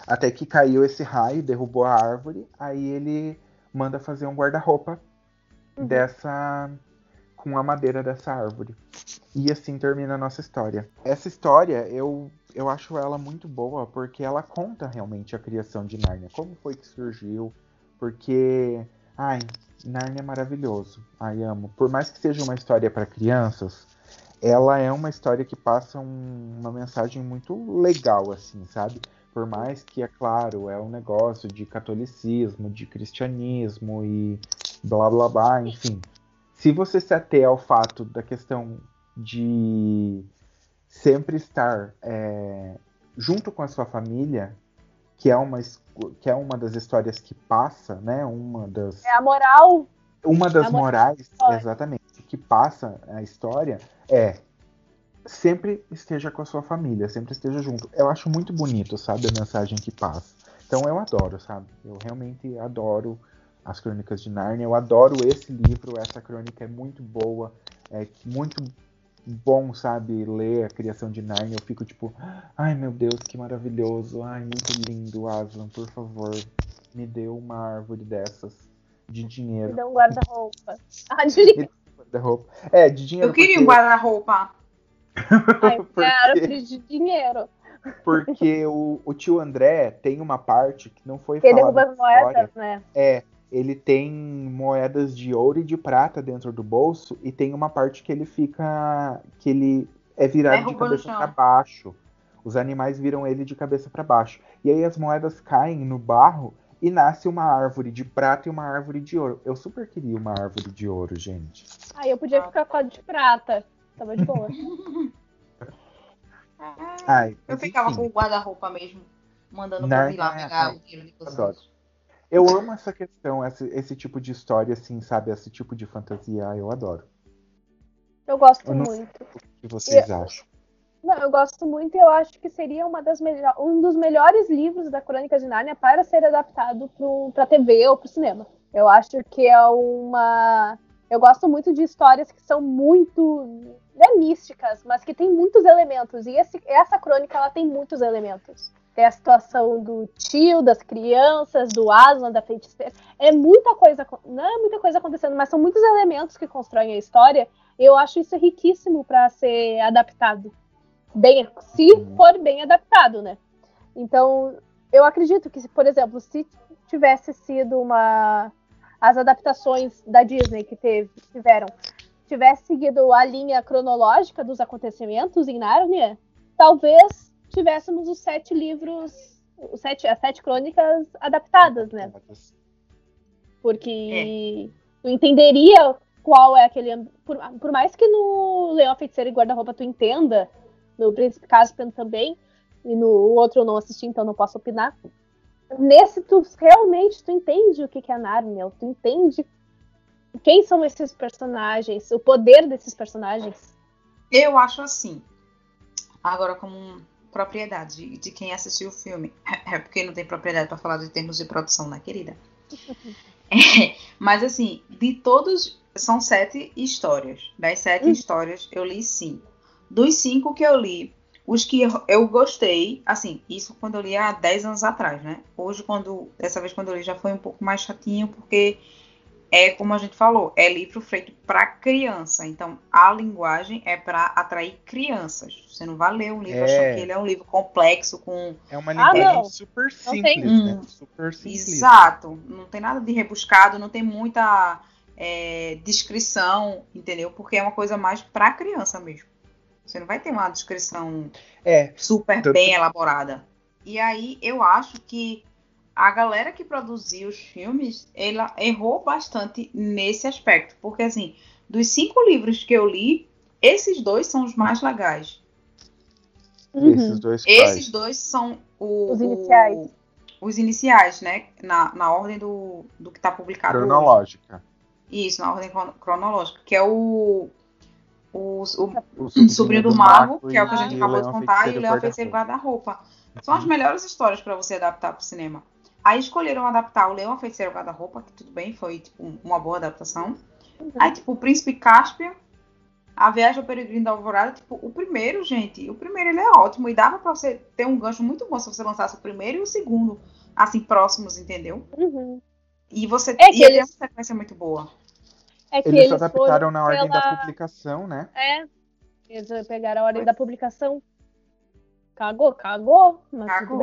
Até que caiu esse raio, derrubou a árvore, aí ele manda fazer um guarda-roupa Uhum. dessa com a madeira dessa árvore. E assim termina a nossa história. Essa história eu eu acho ela muito boa porque ela conta realmente a criação de Nárnia, como foi que surgiu, porque ai, Nárnia é maravilhoso. Ai, amo. Por mais que seja uma história para crianças, ela é uma história que passa um- uma mensagem muito legal assim, sabe? Por mais que, é claro, é um negócio de catolicismo, de cristianismo e blá blá blá, enfim. Se você se ater ao fato da questão de sempre estar é, junto com a sua família, que é uma, que é uma das histórias que passa, né? Uma das, é a moral. uma das A moral morais, da exatamente, que passa a história é sempre esteja com a sua família, sempre esteja junto. Eu acho muito bonito, sabe, a mensagem que passa. Então eu adoro, sabe? Eu realmente adoro as Crônicas de Nárnia. Eu adoro esse livro, essa crônica é muito boa, é muito bom, sabe, ler a criação de Nárnia. Eu fico tipo, ai meu Deus, que maravilhoso, ai muito lindo, Aslan, por favor, me dê uma árvore dessas de Me dinheiro. dá um guarda-roupa. Ah, de... Da roupa. É, de dinheiro. Eu queria um porque- guarda-roupa. Ai, Por quero quê? de dinheiro. Porque o, o tio André tem uma parte que não foi Porque falada derruba na as moedas, né? É, ele tem moedas de ouro e de prata dentro do bolso e tem uma parte que ele fica que ele é virado de Derruba cabeça para baixo. Os animais viram ele de cabeça para baixo. E aí as moedas caem no barro e nasce uma árvore de prata e uma árvore de ouro. Eu super queria uma árvore de ouro, gente. Aí eu podia ficar com a de prata. Tava de boa. Ai, Eu ficava enfim. com o guarda-roupa mesmo, mandando pra ir lá é, pegar é, o dinheiro de vocês. Eu amo essa questão, esse, esse tipo de história, assim, sabe? Esse tipo de fantasia, ah, eu adoro. Eu gosto Eu não- muito. O que vocês acham? Não, eu gosto muito e eu acho que seria uma das melhor, um dos melhores livros da Crônica de Nárnia para ser adaptado para TV ou para o cinema. Eu acho que é uma. Eu gosto muito de histórias que são muito. É místicas, mas que tem muitos elementos. E esse- essa crônica ela tem muitos elementos. Tem a situação do tio, das crianças, do Aslan, da feiticeira. É muita coisa. Não é muita coisa acontecendo, mas são muitos elementos que constroem a história. Eu acho isso riquíssimo para ser adaptado bem, se for bem adaptado, né? Então, eu acredito que, por exemplo, se tivesse sido uma as adaptações da Disney que teve, tiveram, tivesse seguido a linha cronológica dos acontecimentos em Nárnia, talvez tivéssemos os sete livros, os sete, as sete crônicas adaptadas, né? Porque tu entenderia qual é aquele. Por, por mais que no Leão Feiticeiro e Guarda-Roupa tu entenda, no Príncipe Caspian também, e no outro eu não assisti, então não posso opinar. Nesse, tu realmente tu entende o que que é Narnia, tu entende quem são esses personagens, o poder desses personagens. Eu acho assim. Agora, como propriedade de, de quem assistiu o filme, é porque não tem propriedade para falar de termos de produção, né, querida? É, mas assim, de todos, são sete histórias. Das sete Hum. histórias, eu li cinco. Dos cinco que eu li, os que eu- eu gostei, assim, isso quando eu li há 10 anos atrás, né? Hoje, quando dessa vez quando eu li, já foi um pouco mais chatinho, porque é como a gente falou, é livro feito para criança. Então, a linguagem é para atrair crianças. Você não vai ler um livro É. achando que ele é um livro complexo com É uma Ah, linguagem não. super Não simples, tem. né? Hum. Super simples. Exato. Não tem nada de rebuscado, não tem muita é, descrição, entendeu? Porque é uma coisa mais para criança mesmo. Você não vai ter uma descrição É, super Tanto- bem elaborada. E aí eu acho que a galera que produziu os filmes, ela errou bastante nesse aspecto. Porque assim, dos cinco livros que eu li, esses dois são os mais legais. Uhum. esses dois Esses dois são o- Os o- iniciais. os iniciais, né? Na, na ordem do, do que está publicado. Cronológica. Hoje. Isso, na ordem cronológica. Que é o. O, o, O sobrinho, sobrinho do, Mago, que é o que a gente acabou de contar, e o Leão Feiticeiro Guarda-Roupa. Guarda-Roupa. São as melhores histórias para você adaptar para o cinema. Aí escolheram adaptar o Leão Feiticeiro Guarda-Roupa, que tudo bem, foi tipo, uma boa adaptação. Aí, tipo, o Príncipe Cáspia, A Viagem ao Peregrino da Alvorada, tipo, o primeiro, gente, o primeiro ele é ótimo e dava pra você ter um gancho muito bom se você lançasse o primeiro e o segundo, assim, próximos, entendeu? Uhum. E você É que ia ter eles- uma sequência muito boa. É que Eles, eles, adaptaram na ordem pela- da publicação, né? É. Eles pegaram a ordem da publicação. Cagou, cagou, mas Cagou. tudo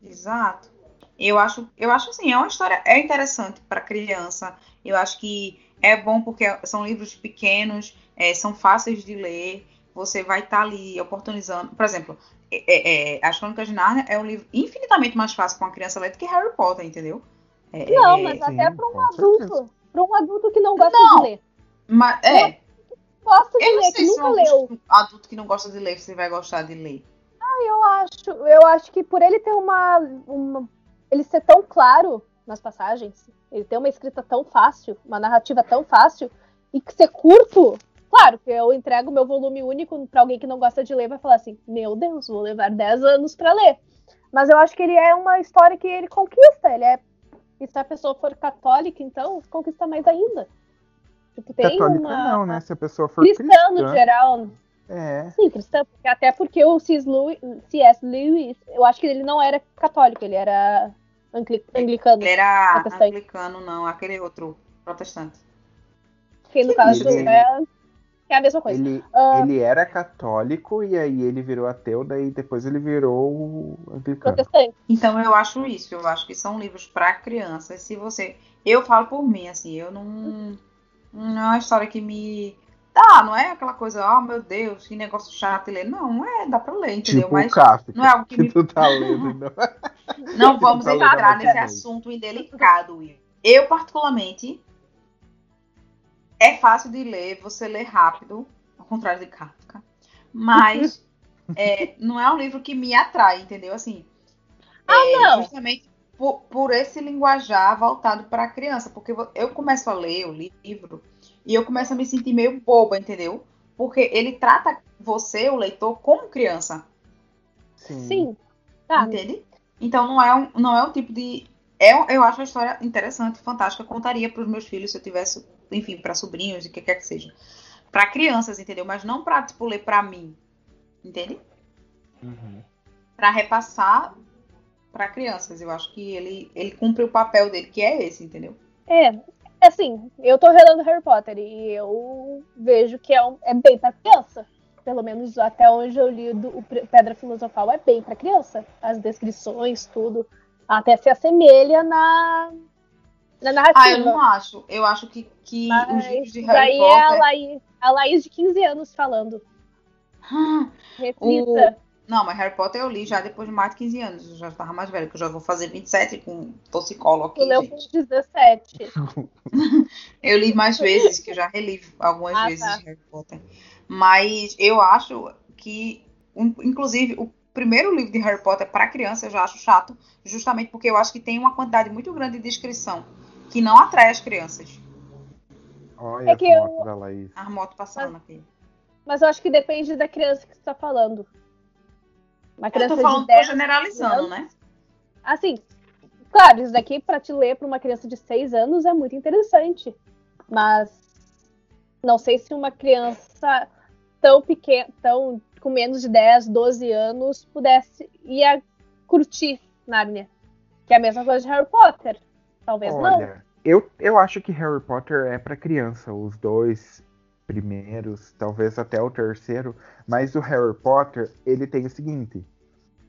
bem. Exato. Eu acho, eu acho assim, é uma história é interessante para criança. Eu acho que é bom porque são livros pequenos, é, são fáceis de ler. Você vai estar ali oportunizando. Por exemplo, é, é, é, As Crônicas de Nárnia é um livro infinitamente mais fácil para uma criança ler do que Harry Potter, entendeu? É, Não, é, mas até para um adulto. Para um adulto que não gosta Não. de ler. mas- é, Gosta de eu não ler, que se nunca um leu. adulto, adulto que não gosta de ler, você vai gostar de ler. Eu acho, eu acho que por ele ter uma, uma- Ele ser tão claro nas passagens, ele ter uma escrita tão fácil, uma narrativa tão fácil, e que ser curto. Claro que eu entrego meu volume único para alguém que não gosta de ler, vai falar assim: Meu Deus, vou levar 10 anos para ler. Mas eu acho que ele é uma história que ele conquista. Ele é. E se a pessoa for católica, então, conquista mais ainda. Tipo, tem Católica uma. não, né? Se a pessoa for Cristã, cristã. no geral, É. Sim, cristã, porque- até porque o C.S. Lewis, eu acho que ele não era católico, ele era angli- anglicano. Ele era Protestante. anglicano, não, aquele outro protestante. Que no caso ele- é, é a mesma coisa. Ele, Ah. ele era católico e aí ele virou ateu, daí depois ele virou o anglicano. Protestante. Então eu acho isso, eu acho que são livros para crianças. Se você, eu falo por mim, assim, eu não, não é uma história que me Tá, não é aquela coisa, oh meu Deus, que negócio chato de ler. Não, não é, dá pra ler, entendeu? Tipo Mas Kafka, não é algo que que me. tu tá lendo. Não. Não vamos Tá entrar nesse assunto indelicado, Will. Eu, particularmente, é fácil de ler, você lê rápido, ao contrário de Kafka. Mas é, não é um livro que me atrai, entendeu? Assim, é, não. justamente por, por esse linguajar voltado para a criança. Porque eu começo a ler o livro e eu começo a me sentir meio boba, entendeu? Porque ele trata você, o leitor, como criança. Sim. Tá. Entende? Então não é um, não é um tipo de. É, eu acho a história interessante, fantástica. Eu contaria para os meus filhos se eu tivesse, enfim, para sobrinhos e o que quer que seja. Para crianças, entendeu? Mas não para, tipo, ler para mim. Entende? Uhum. Para repassar para crianças. Eu acho que ele, ele cumpre o papel dele, que é esse, entendeu? É, assim, eu tô relendo Harry Potter e eu vejo que é, um- é bem pra criança. Pelo menos até onde eu li do, o Pedra Filosofal é bem pra criança. As descrições, tudo. Até se assemelha na, na narrativa. Ah, eu não acho. Eu acho que, que os livros Mas de Harry daí é a Potter. Laís, a Laís de 15 anos falando. Ah, Reflita. Não, mas Harry Potter eu li já depois de mais de 15 anos. Eu já estava mais velho, que eu já vou fazer 27 com psicólogo aqui, Tu leu com 17. Eu li mais vezes, que eu já reli algumas Ah, vezes tá. Harry Potter. Mas eu acho que, um, inclusive, o primeiro livro de Harry Potter para criança eu já acho chato, justamente porque eu acho que tem uma quantidade muito grande de descrição que não atrai as crianças. Olha É que as eu- motos da Laís. A moto passando aqui. Mas eu acho que depende da criança que você tá falando. Uma Eu criança tô falando, de tô 10 generalizando, né? Assim, claro, isso daqui pra te ler pra uma criança de 6 anos é muito interessante. Mas não sei se uma criança tão pequena, tão com menos de 10, 12 anos pudesse ia curtir Nárnia. Que é a mesma coisa de Harry Potter. Talvez não. Olha, eu, eu acho que Harry Potter é pra criança, os dois primeiros, talvez até o terceiro, mas o Harry Potter, ele tem o seguinte,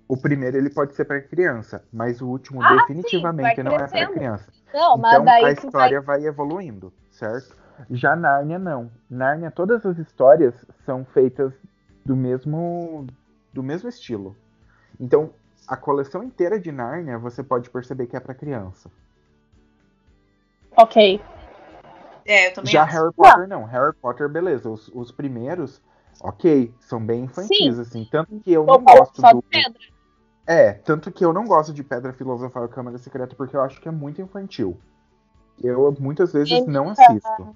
o primeiro ele pode ser pra criança, mas o último Ah, definitivamente sim, não é crescendo. criança. Não, mas então a tu vai história vai... evoluindo, certo? Já Nárnia não. Nárnia, todas as histórias são feitas do mesmo do mesmo estilo. Então, a coleção inteira de Nárnia você pode perceber que é pra criança. Ok. É, eu também Já acho. Harry Potter não. Harry Potter, beleza. Os, os primeiros, ok, são bem infantis, assim. Tanto que eu não gosto só do. de pedra. É, tanto que eu não gosto de Pedra Filosofal e Câmara Secreta porque eu acho que é muito infantil. Eu muitas vezes não assisto.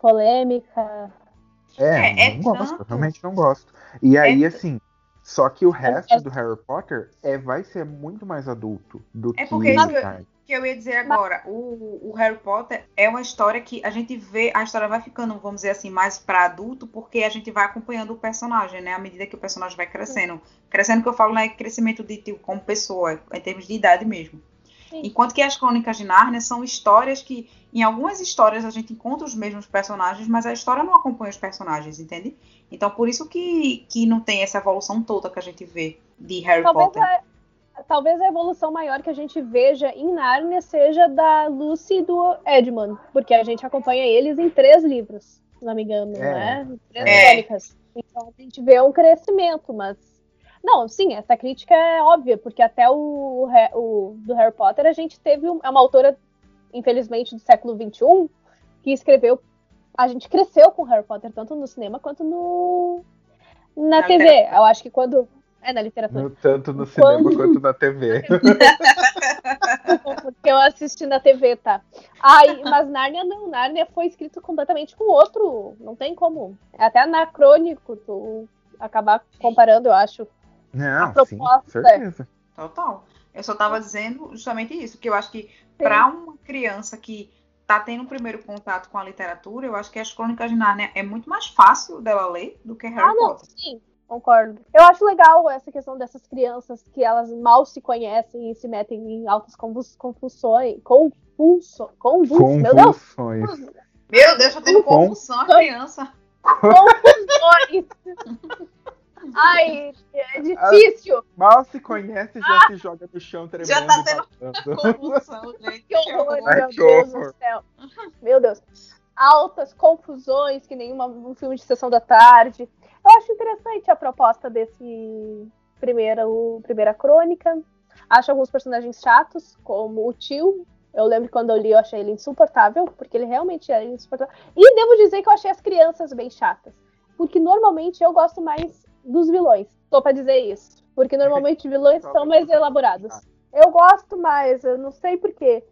Polêmica. É, É, é não gosto, tanto. realmente não gosto. E aí, É- assim, só que o resto é- do Harry Potter é, vai ser muito mais adulto do É que porque isso- Narnia. que eu ia dizer agora, o, o Harry Potter é uma história que a gente vê, a história vai ficando, vamos dizer assim, mais para adulto, porque a gente vai acompanhando o personagem, né? À medida que o personagem vai crescendo. Crescendo que eu falo, né? Crescimento de tipo, como pessoa, em termos de idade mesmo. Sim. Enquanto que as crônicas de Nárnia são histórias que, em algumas histórias, a gente encontra os mesmos personagens, mas a história não acompanha os personagens, entende? Então, por isso que, que não tem essa evolução toda que a gente vê de Harry Talvez Potter. a, talvez a evolução maior que a gente veja em Nárnia seja da Lucy e do Edmund, porque a gente acompanha eles em três livros, se não me engano, É. né? Três É. crônicas. Então a gente vê um crescimento, mas. Não, sim, essa crítica é óbvia, porque até o, o do Harry Potter a gente teve um- é uma autora, infelizmente, do século XXI, que escreveu. A gente cresceu com Harry Potter, tanto no cinema quanto no na, Na TV. literatura. Eu acho que quando. É, na literatura. No- tanto no Quando- cinema quanto na TV. Porque eu assisti na TV, tá? Aí, mas Nárnia não, Nárnia foi escrito completamente com outro. Não tem como. É até anacrônico tu acabar comparando, eu acho. Não, A sim, proposta- certeza. Total. Eu só tava dizendo justamente isso, que eu acho que para uma criança que tá tendo um primeiro contato com a literatura, eu acho que as Crônicas de Nárnia é muito mais fácil dela ler do que Harry Ah, não, Potter. sim, concordo. Eu acho legal essa questão dessas crianças que elas mal se conhecem e se metem em altas confusões. Convulsões. Meu Deus! Convulsões. Meu Deus, tá tendo Com- confusão a criança. Confusões! Ai, é difícil! Mal se conhece, já se joga no chão tremendo. Já tá tendo. Confusão, gente. Que horror, Ai, meu que Deus horror. do céu. Meu Deus. Altas confusões, que nem uma- um filme de sessão da tarde. Eu acho interessante a proposta desse primeira, o, primeira crônica. Acho alguns personagens chatos, como o tio. Eu lembro que quando eu li, eu achei ele insuportável, porque ele realmente era insuportável. E devo dizer que eu achei as crianças bem chatas. Porque normalmente eu gosto mais dos vilões. Tô pra dizer isso. Porque normalmente vilões são mais elaborados. Eu gosto mais, eu não sei porquê.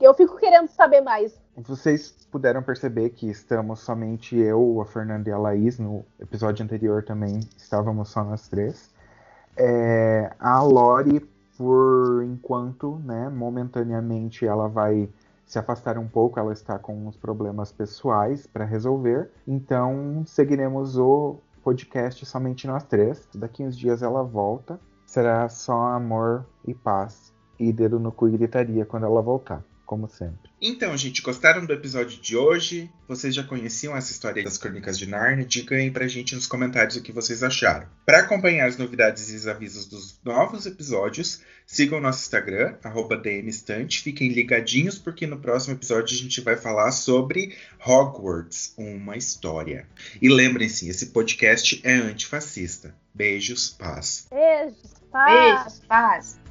Eu fico querendo saber mais. Vocês puderam perceber que estamos somente eu, a Fernanda e a Laís. No episódio anterior também estávamos só nós três. É, a Lori, por enquanto, né, momentaneamente, ela vai se afastar um pouco. Ela está com uns problemas pessoais para resolver. Então, seguiremos o podcast somente nós três. Daqui uns dias ela volta. Será só amor e paz. E dedo no cu e gritaria quando ela voltar, como sempre. Então, gente, gostaram do episódio de hoje? Vocês já conheciam essa história das Crônicas de Narnia? Digam aí pra gente nos comentários o que vocês acharam. Para acompanhar as novidades e os avisos dos novos episódios, sigam o nosso Instagram, arroba DMestante. Fiquem ligadinhos, porque no próximo episódio a gente vai falar sobre Hogwarts, uma história. E lembrem-se, esse podcast é antifascista. Beijos, paz. Beijos, paz. Beijo, paz.